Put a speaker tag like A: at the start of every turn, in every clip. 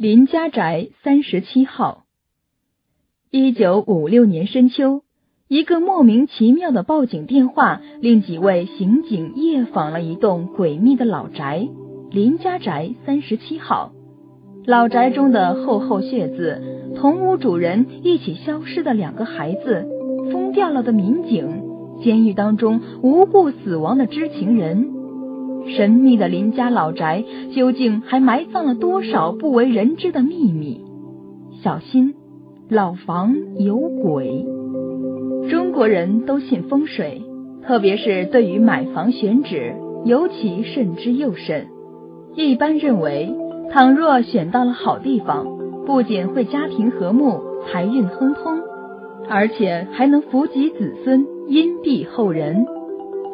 A: 林家宅三十七号。一九五六年深秋，一个莫名其妙的报警电话，令几位刑警夜访了一栋诡秘的老宅——林家宅三十七号。老宅中的厚厚血渍，同屋主人一起消失的两个孩子，疯掉了的民警，监狱当中无故死亡的知情人，神秘的林家老宅究竟还埋葬了多少不为人知的秘密？小心，老房有鬼！中国人都信风水，特别是对于买房选址，尤其慎之又慎。一般认为。倘若选到了好地方，不仅会家庭和睦、财运亨通，而且还能福及子孙、荫庇后人。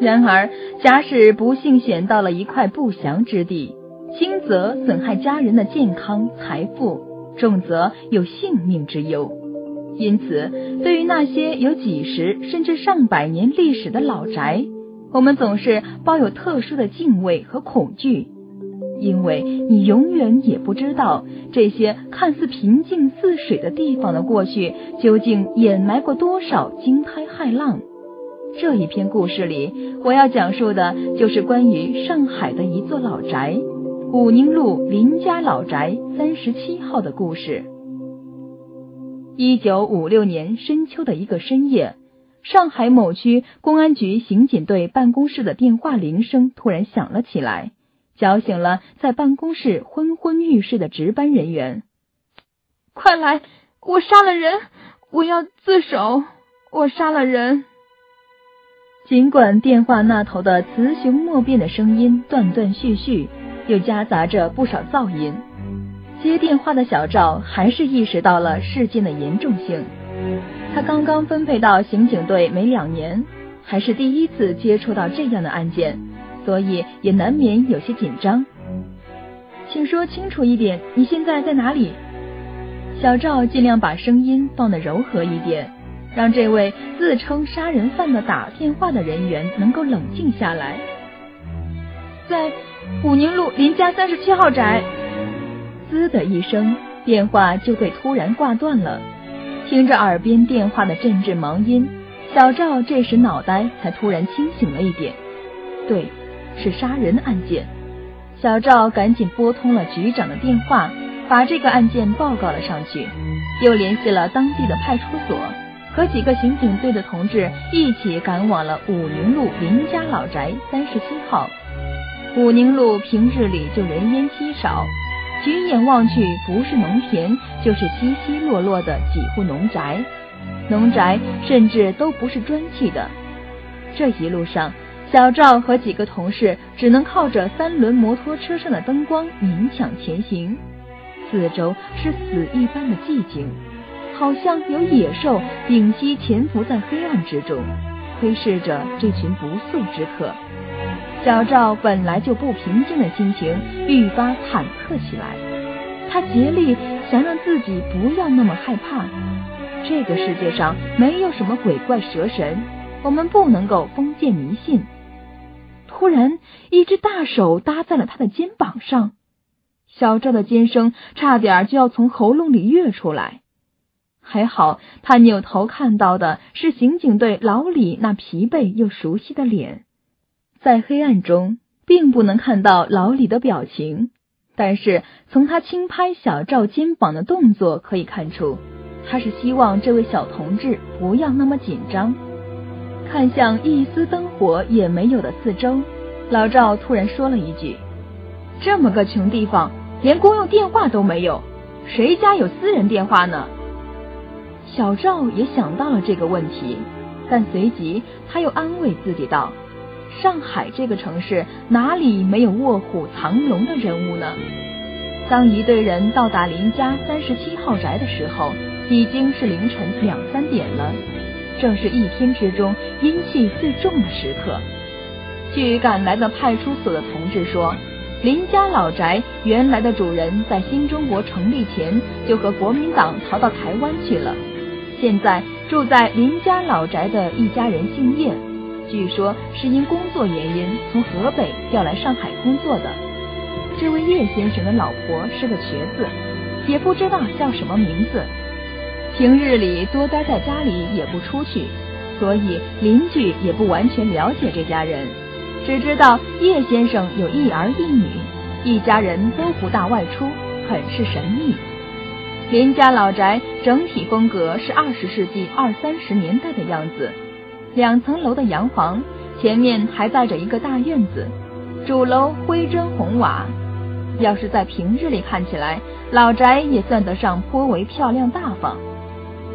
A: 然而，假使不幸选到了一块不祥之地，轻则损害家人的健康、财富，重则有性命之忧。因此，对于那些有几十甚至上百年历史的老宅，我们总是抱有特殊的敬畏和恐惧。因为你永远也不知道这些看似平静似水的地方的过去，究竟掩埋过多少惊涛骇浪。这一篇故事里，我要讲述的就是关于上海的一座老宅——武宁路林家老宅三十七号的故事。一九五六年深秋的一个深夜，上海某区公安局刑警队办公室的电话铃声突然响了起来。叫醒了在办公室昏昏欲睡的值班人员。
B: 快来！我杀了人！我要自首！我杀了人！
A: 尽管电话那头的雌雄莫辨的声音断断续续，又夹杂着不少噪音，接电话的小赵还是意识到了事件的严重性。他刚刚分配到刑警队没两年，还是第一次接触到这样的案件。所以也难免有些紧张，请说清楚一点，你现在在哪里？小赵尽量把声音放得柔和一点，让这位自称杀人犯的打电话的人员能够冷静下来。
B: 在武宁路林家三十七号宅。
A: 滋的一声，电话就被突然挂断了。听着耳边电话的阵阵忙音，小赵这时脑袋才突然清醒了一点。对。是杀人案件，小赵赶紧拨通了局长的电话，把这个案件报告了上去，又联系了当地的派出所，和几个刑警队的同志一起赶往了武宁路林家老宅三十七号。武宁路平日里就人烟稀少，举眼望去，不是农田，就是稀稀落落的几户农宅，农宅甚至都不是砖砌的。这一路上。小赵和几个同事只能靠着三轮摩托车上的灯光勉强前行，四周是死一般的寂静，好像有野兽屏息潜伏在黑暗之中，窥视着这群不速之客。小赵本来就不平静的心情愈发忐忑起来，他竭力想让自己不要那么害怕。这个世界上没有什么鬼怪蛇神，我们不能够封建迷信。突然，一只大手搭在了他的肩膀上，小赵的尖声差点就要从喉咙里跃出来。还好，他扭头看到的是刑警队老李那疲惫又熟悉的脸。在黑暗中，并不能看到老李的表情，但是从他轻拍小赵肩膀的动作可以看出，他是希望这位小同志不要那么紧张。看向一丝灯火也没有的四周，老赵突然说了一句：“这么个穷地方，连公用电话都没有，谁家有私人电话呢？”小赵也想到了这个问题，但随即他又安慰自己道：“上海这个城市哪里没有卧虎藏龙的人物呢？”当一队人到达林家三十七号宅的时候，已经是凌晨两三点了。正是一天之中阴气最重的时刻。据赶来的派出所的同志说，林家老宅原来的主人在新中国成立前就和国民党逃到台湾去了。现在住在林家老宅的一家人姓叶，据说是因工作原因从河北调来上海工作的。这位叶先生的老婆是个瘸子，也不知道叫什么名字。平日里多待在家里也不出去，所以邻居也不完全了解这家人，只知道叶先生有一儿一女，一家人都不大外出，很是神秘。林家老宅整体风格是二十世纪二三十年代的样子，两层楼的洋房，前面还带着一个大院子，主楼灰砖红瓦。要是在平日里看起来，老宅也算得上颇为漂亮大方。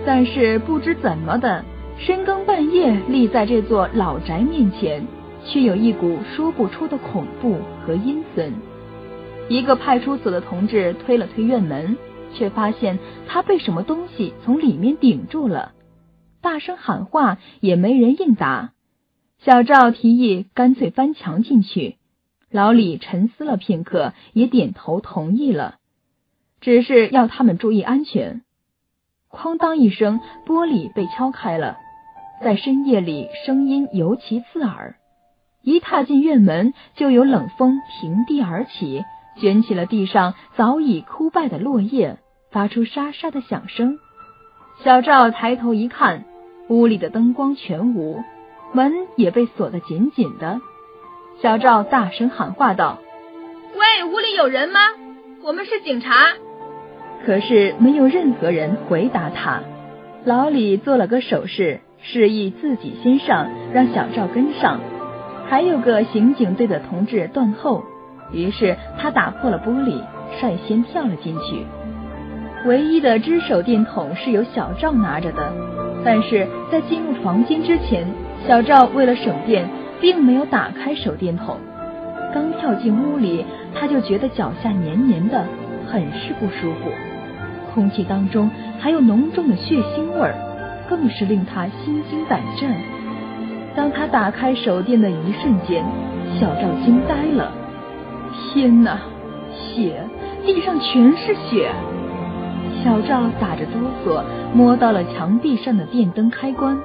A: 但是不知怎么的，深更半夜立在这座老宅面前，却有一股说不出的恐怖和阴森。一个派出所的同志推了推院门。却发现他被什么东西从里面顶住了，大声喊话也没人应答。小赵提议干脆翻墙进去，老李沉思了片刻，也点头同意了，只是要他们注意安全。哐当一声，玻璃被敲开了，在深夜里声音尤其刺耳。一踏进院门，就有冷风平地而起。卷起了地上早已枯败的落叶，发出沙沙的响声。小赵抬头一看，屋里的灯光全无，门也被锁得紧紧的。小赵大声喊话道：“
B: 喂，屋里有人吗？我们是警察。”
A: 可是没有任何人回答他。老李做了个手势，示意自己先上，让小赵跟上。还有个刑警队的同志断后。于是他打破了玻璃，率先跳了进去。唯一的支手电筒是由小赵拿着的，但是在进入房间之前，小赵为了省电，并没有打开手电筒。刚跳进屋里，他就觉得脚下黏黏的，很是不舒服。空气当中还有浓重的血腥味儿，更是令他心惊胆战。当他打开手电的一瞬间，小赵惊呆了。天哪，血，地上全是血！小赵打着哆嗦，摸到了墙壁上的电灯开关，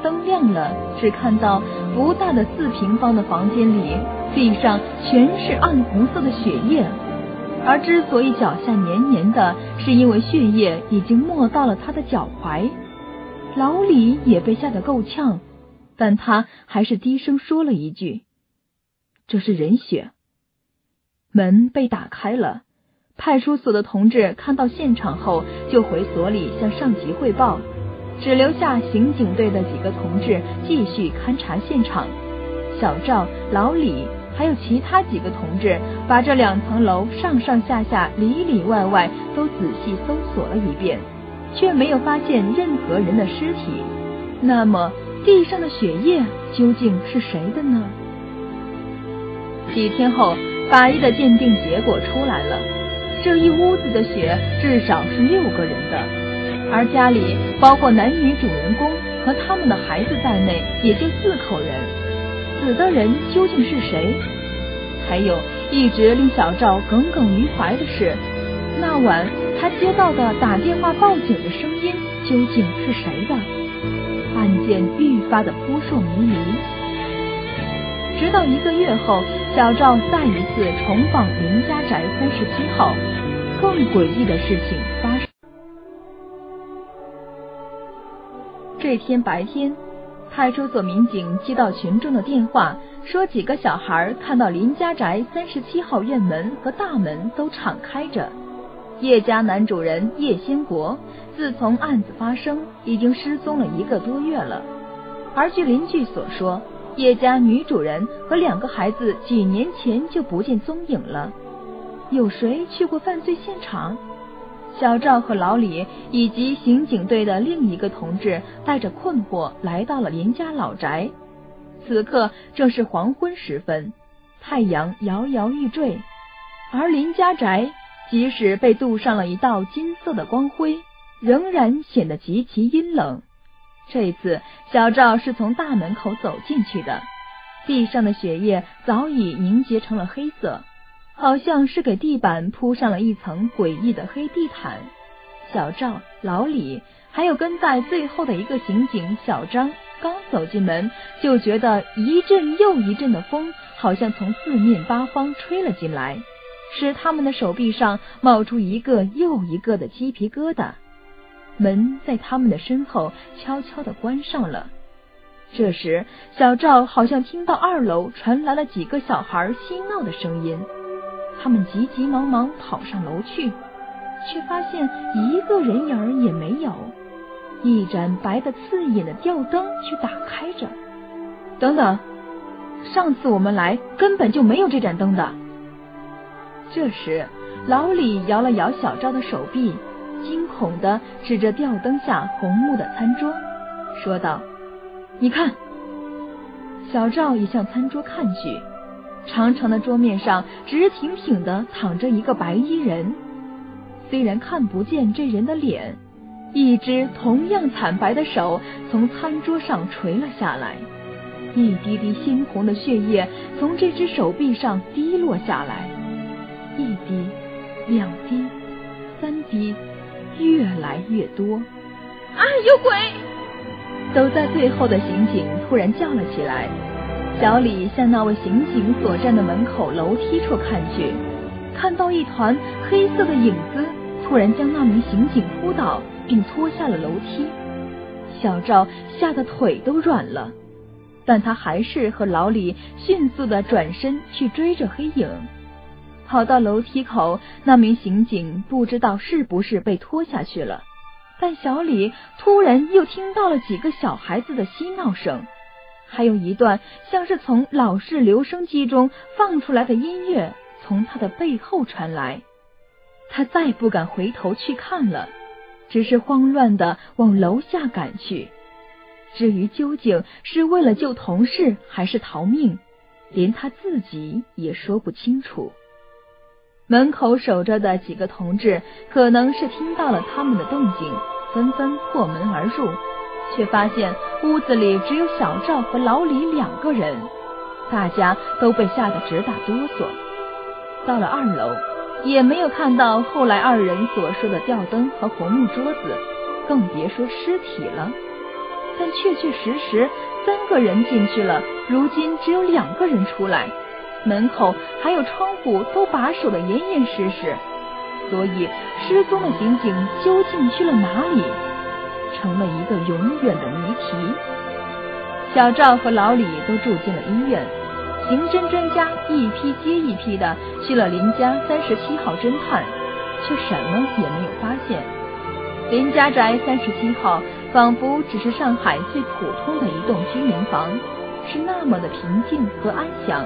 A: 灯亮了，只看到不大的四平方的房间里，地上全是暗红色的血液。而之所以脚下黏黏的，是因为血液已经没到了他的脚踝。老李也被吓得够呛，但他还是低声说了一句：“这是人血。”门被打开了，派出所的同志看到现场后，就回所里向上级汇报，只留下刑警队的几个同志继续勘察现场。小赵、老李还有其他几个同志，把这两层楼上上下下、里里外外都仔细搜索了一遍，却没有发现任何人的尸体。那么，地上的血液究竟是谁的呢？几天后。法医的鉴定结果出来了，这一屋子的血至少是六个人的，而家里包括男女主人公和他们的孩子在内，也就四口人。死的人究竟是谁？还有一直令小赵耿耿于怀的是，那晚他接到的打电话报警的声音究竟是谁的？案件愈发的扑朔迷离。直到一个月后，小赵再一次重访林家宅三十七号，更诡异的事情发生。这天白天，派出所民警接到群众的电话，说几个小孩看到林家宅三十七号院门和大门都敞开着。叶家男主人叶先国，自从案子发生，已经失踪了一个多月了。而据邻居所说，叶家女主人和两个孩子几年前就不见踪影了，有谁去过犯罪现场？小赵和老李以及刑警队的另一个同志带着困惑来到了林家老宅。此刻正是黄昏时分，太阳摇摇欲坠，而林家宅即使被镀上了一道金色的光辉，仍然显得极其阴冷。这次小赵是从大门口走进去的，地上的血液早已凝结成了黑色，好像是给地板铺上了一层诡异的黑地毯。小赵、老李还有跟在最后的一个刑警小张，刚走进门就觉得一阵又一阵的风，好像从四面八方吹了进来，使他们的手臂上冒出一个又一个的鸡皮疙瘩。门在他们的身后悄悄的关上了。这时，小赵好像听到二楼传来了几个小孩嬉闹的声音，他们急急忙忙跑上楼去，却发现一个人影也没有。一盏白的刺眼的吊灯却打开着。等等，上次我们来根本就没有这盏灯的。这时，老李摇了摇小赵的手臂。惊恐的指着吊灯下红木的餐桌，说道：“你看。”小赵也向餐桌看去，长长的桌面上直挺挺的躺着一个白衣人。虽然看不见这人的脸，一只同样惨白的手从餐桌上垂了下来，一滴滴鲜红的血液从这只手臂上滴落下来，一滴，两滴，三滴。越来越多！
B: 啊，有鬼！
A: 走在最后的刑警突然叫了起来。小李向那位刑警所站的门口楼梯处看去，看到一团黑色的影子突然将那名刑警扑倒，并拖下了楼梯。小赵吓得腿都软了，但他还是和老李迅速的转身去追着黑影。跑到楼梯口，那名刑警不知道是不是被拖下去了，但小李突然又听到了几个小孩子的嬉闹声，还有一段像是从老式留声机中放出来的音乐从他的背后传来。他再不敢回头去看了，只是慌乱的往楼下赶去。至于究竟是为了救同事还是逃命，连他自己也说不清楚。门口守着的几个同志可能是听到了他们的动静，纷纷破门而入，却发现屋子里只有小赵和老李两个人，大家都被吓得直打哆嗦。到了二楼，也没有看到后来二人所说的吊灯和红木桌子，更别说尸体了。但确确实实三个人进去了，如今只有两个人出来。门口还有窗户都把守的严严实实，所以失踪的刑警究竟去了哪里，成了一个永远的谜题。小赵和老李都住进了医院，刑侦专家一批接一批的去了林家三十七号侦探，却什么也没有发现。林家宅三十七号仿佛只是上海最普通的一栋居民房，是那么的平静和安详。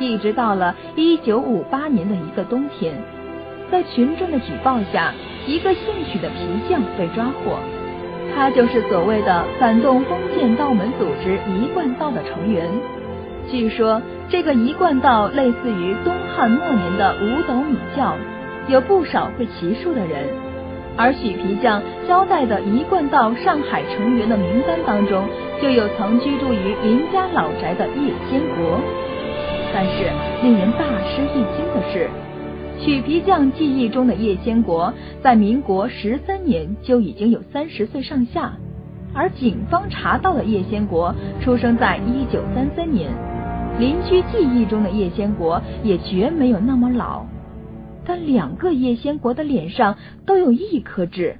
A: 一直到了一九五八年的一个冬天，在群众的举报下，一个姓许的皮匠被抓获。他就是所谓的反动封建道门组织一贯道的成员。据说这个一贯道类似于东汉末年的五斗米教，有不少会骑术的人。而许皮匠交代的一贯道上海成员的名单当中，就有曾居住于林家老宅的叶先国。但是令人大吃一惊的是，曲皮匠记忆中的叶先国在民国十三年就已经有三十岁上下，而警方查到的叶先国出生在一九三三年，邻居记忆中的叶先国也绝没有那么老，但两个叶先国的脸上都有一颗痣，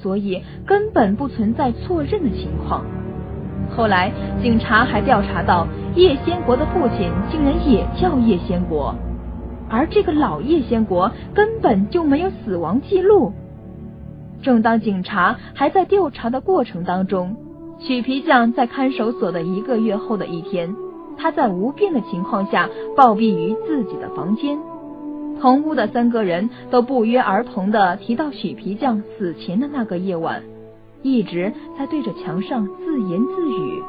A: 所以根本不存在错认的情况。后来，警察还调查到叶先国的父亲竟然也叫叶先国，而这个老叶先国根本就没有死亡记录。正当警察还在调查的过程当中，许皮匠在看守所的一个月后的一天，他在无病的情况下暴毙于自己的房间。同屋的三个人都不约而同的提到许皮匠死前的那个夜晚。一直在对着墙上自言自语，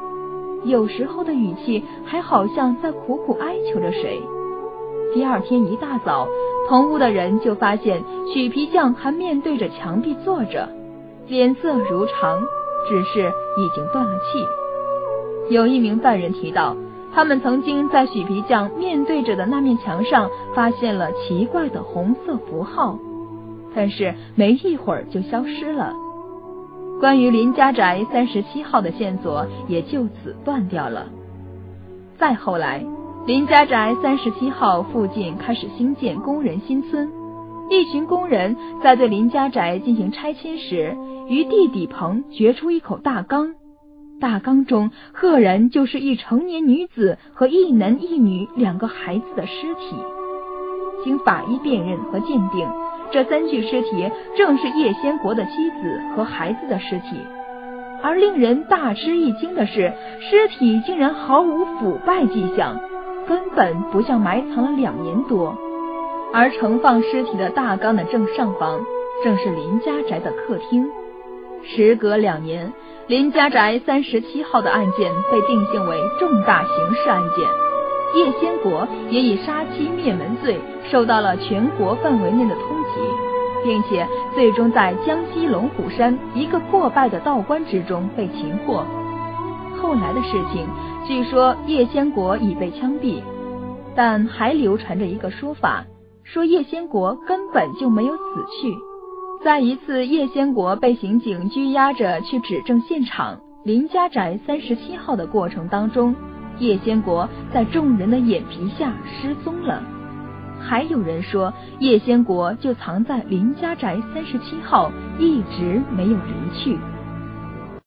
A: 有时候的语气还好像在苦苦哀求着谁。第二天一大早，同屋的人就发现许皮匠还面对着墙壁坐着，脸色如常，只是已经断了气。有一名犯人提到，他们曾经在许皮匠面对着的那面墙上发现了奇怪的红色符号，但是没一会儿就消失了。关于林家宅三十七号的线索也就此断掉了。再后来，林家宅三十七号附近开始兴建工人新村，一群工人在对林家宅进行拆迁时，于地底棚掘出一口大缸，大缸中赫然就是一成年女子和一男一女两个孩子的尸体。经法医辨认和鉴定，这三具尸体正是叶先国的妻子和孩子的尸体。而令人大吃一惊的是，尸体竟然毫无腐败迹象。根本不像埋藏了两年多，而盛放尸体的大缸的正上方，正是林家宅的客厅。时隔两年，林家宅三十七号的案件被定性为重大刑事案件，叶先国也以杀妻灭门罪受到了全国范围内的通缉，并且最终在江西龙虎山一个破败的道观之中被擒获。后来的事情。据说叶先国已被枪毙，但还流传着一个说法，说叶先国根本就没有死去。在一次叶先国被刑警拘押着去指证现场林家宅三十七号的过程当中，叶先国在众人的眼皮下失踪了。还有人说叶先国就藏在林家宅三十七号，一直没有离去。